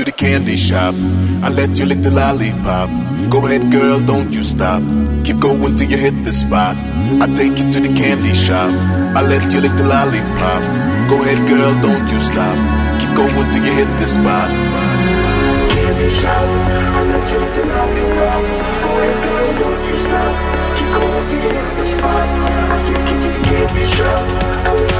to the candy shop. I let you lick the lollipop. Go ahead, girl, don't you stop. Keep going till you hit the spot. I take you to the candy shop. I let you lick the lollipop. Go ahead, girl, don't you stop. Keep going till you hit the spot. Candy shop. I let you lick the lollipop. Go ahead, girl, don't you stop. Keep going till you hit the spot. I take you to the candy shop.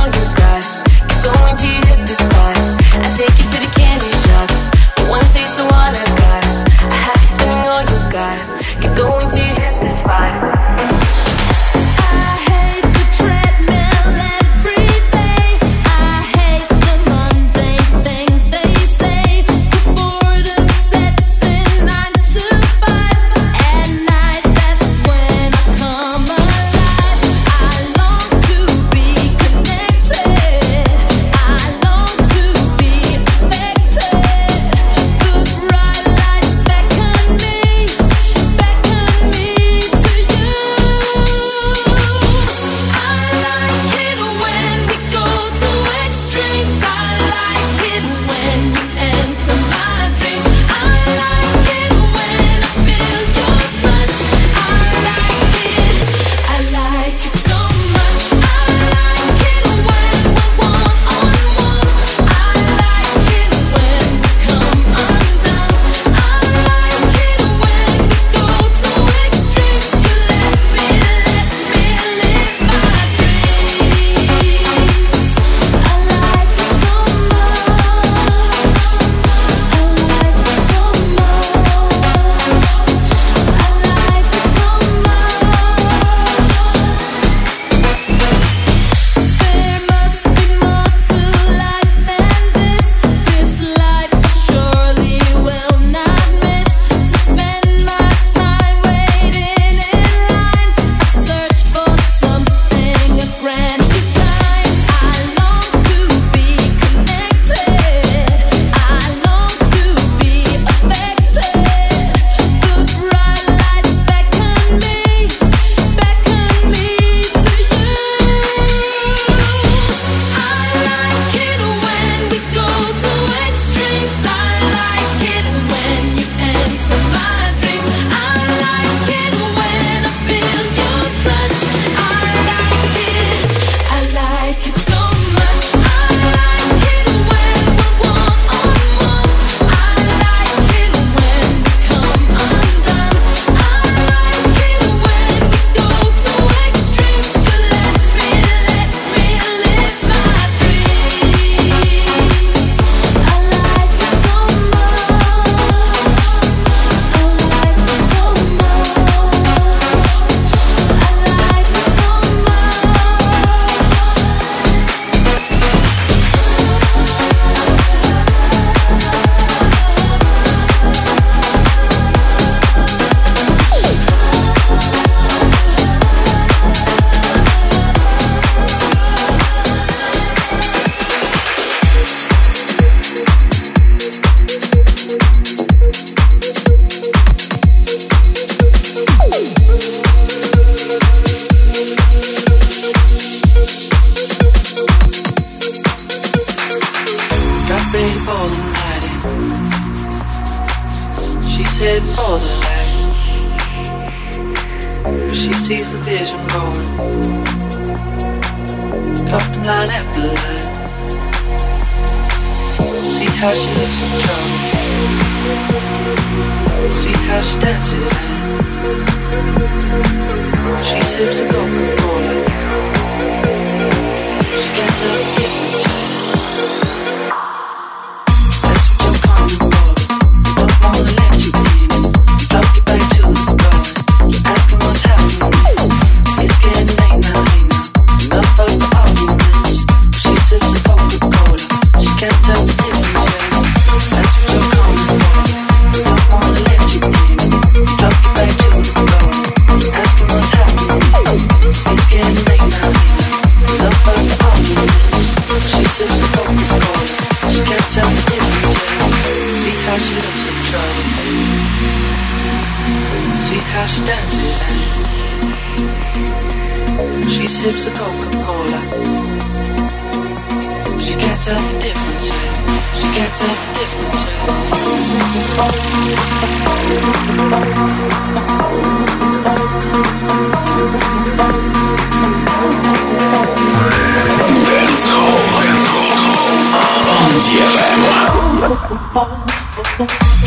going to hit this spot. sips of Coca-Cola. She can't tell the difference. She can't tell the difference. Dancehall on DFM.